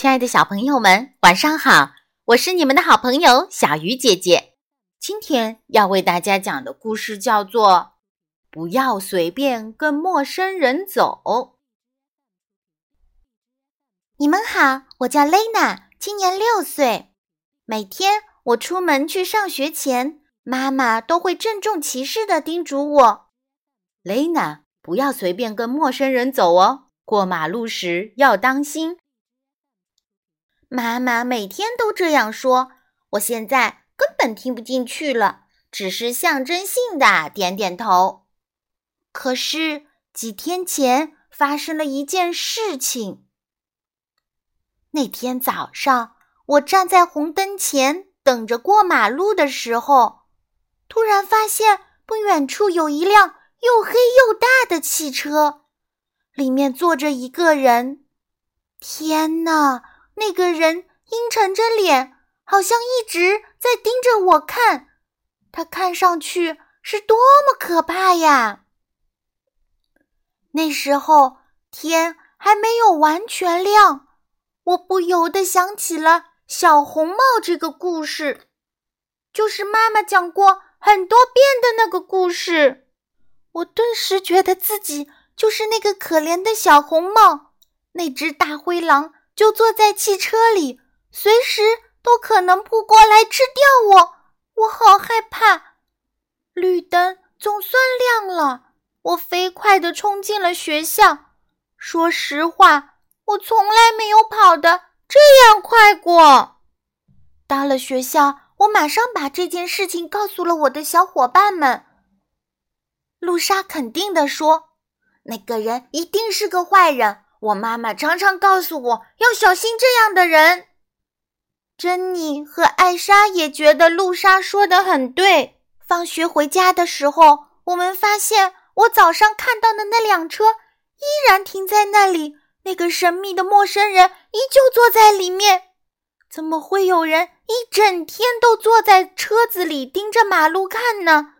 亲爱的小朋友们，晚上好！我是你们的好朋友小鱼姐姐。今天要为大家讲的故事叫做《不要随便跟陌生人走》。你们好，我叫 Lena，今年六岁。每天我出门去上学前，妈妈都会郑重其事地叮嘱我：“Lena，不要随便跟陌生人走哦。”过马路时要当心。妈妈每天都这样说，我现在根本听不进去了，只是象征性的点点头。可是几天前发生了一件事情。那天早上，我站在红灯前等着过马路的时候，突然发现不远处有一辆又黑又大的汽车。里面坐着一个人，天哪！那个人阴沉着脸，好像一直在盯着我看。他看上去是多么可怕呀！那时候天还没有完全亮，我不由得想起了小红帽这个故事，就是妈妈讲过很多遍的那个故事。我顿时觉得自己……就是那个可怜的小红帽，那只大灰狼就坐在汽车里，随时都可能扑过来吃掉我。我好害怕！绿灯总算亮了，我飞快地冲进了学校。说实话，我从来没有跑得这样快过。到了学校，我马上把这件事情告诉了我的小伙伴们。露莎肯定地说。那个人一定是个坏人，我妈妈常常告诉我要小心这样的人。珍妮和艾莎也觉得露莎说的很对。放学回家的时候，我们发现我早上看到的那辆车依然停在那里，那个神秘的陌生人依旧坐在里面。怎么会有人一整天都坐在车子里盯着马路看呢？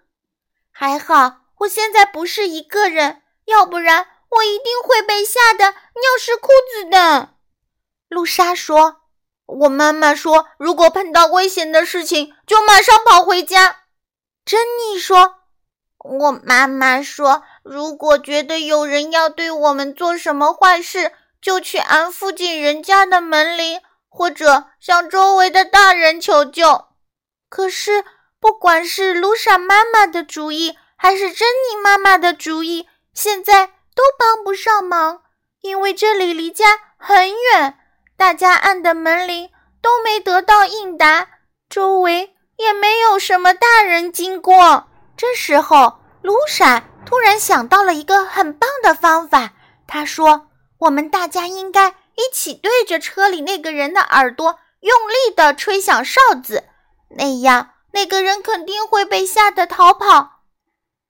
还好，我现在不是一个人。要不然我一定会被吓得尿湿裤子的。露莎说：“我妈妈说，如果碰到危险的事情，就马上跑回家。”珍妮说：“我妈妈说，如果觉得有人要对我们做什么坏事，就去按附近人家的门铃，或者向周围的大人求救。”可是，不管是露莎妈妈的主意，还是珍妮妈妈的主意，现在都帮不上忙，因为这里离家很远，大家按的门铃都没得到应答，周围也没有什么大人经过。这时候，卢莎突然想到了一个很棒的方法。她说：“我们大家应该一起对着车里那个人的耳朵用力地吹响哨子，那样那个人肯定会被吓得逃跑。”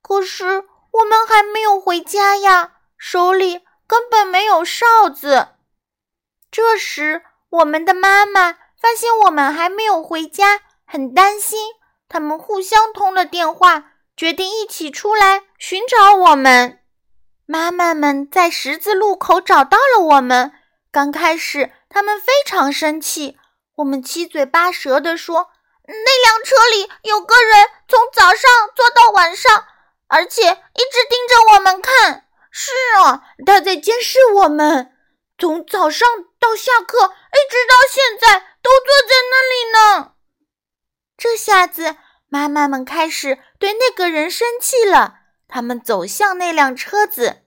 可是。我们还没有回家呀，手里根本没有哨子。这时，我们的妈妈发现我们还没有回家，很担心。他们互相通了电话，决定一起出来寻找我们。妈妈们在十字路口找到了我们。刚开始，他们非常生气。我们七嘴八舌地说：“那辆车里有个人，从早上坐到晚上。”而且一直盯着我们看。是啊，他在监视我们，从早上到下课，一直到现在都坐在那里呢。这下子，妈妈们开始对那个人生气了。他们走向那辆车子。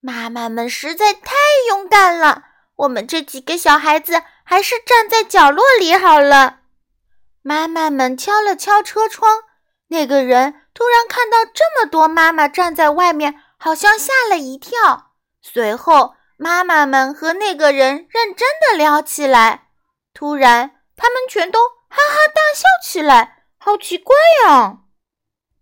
妈妈们实在太勇敢了。我们这几个小孩子还是站在角落里好了。妈妈们敲了敲车窗。那个人突然看到这么多妈妈站在外面，好像吓了一跳。随后，妈妈们和那个人认真的聊起来。突然，他们全都哈哈大笑起来，好奇怪呀！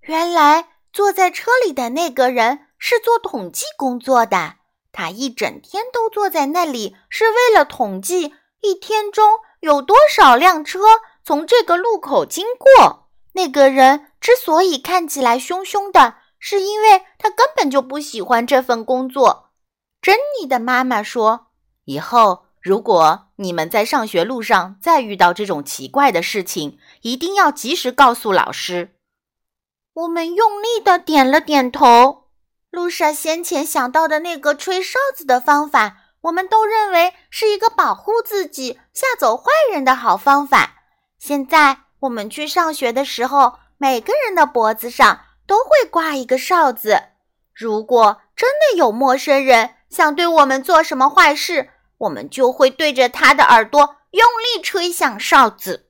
原来坐在车里的那个人是做统计工作的，他一整天都坐在那里，是为了统计一天中有多少辆车从这个路口经过。那个人。之所以看起来凶凶的，是因为他根本就不喜欢这份工作。珍妮的妈妈说：“以后如果你们在上学路上再遇到这种奇怪的事情，一定要及时告诉老师。我们用力的点了点头。露莎先前想到的那个吹哨子的方法，我们都认为是一个保护自己、吓走坏人的好方法。现在我们去上学的时候，每个人的脖子上都会挂一个哨子。如果真的有陌生人想对我们做什么坏事，我们就会对着他的耳朵用力吹响哨子。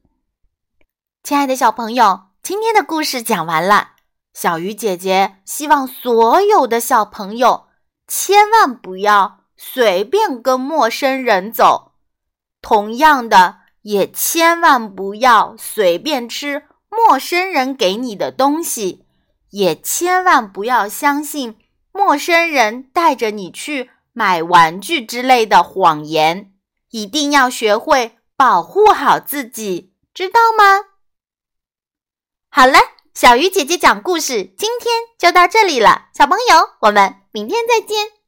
亲爱的小朋友，今天的故事讲完了。小鱼姐姐希望所有的小朋友千万不要随便跟陌生人走，同样的，也千万不要随便吃陌生人给你的东西，也千万不要相信陌生人带着你去买玩具之类的谎言。一定要学会保护好自己，知道吗？好了。小鱼姐姐讲故事，今天就到这里了，小朋友，我们明天再见。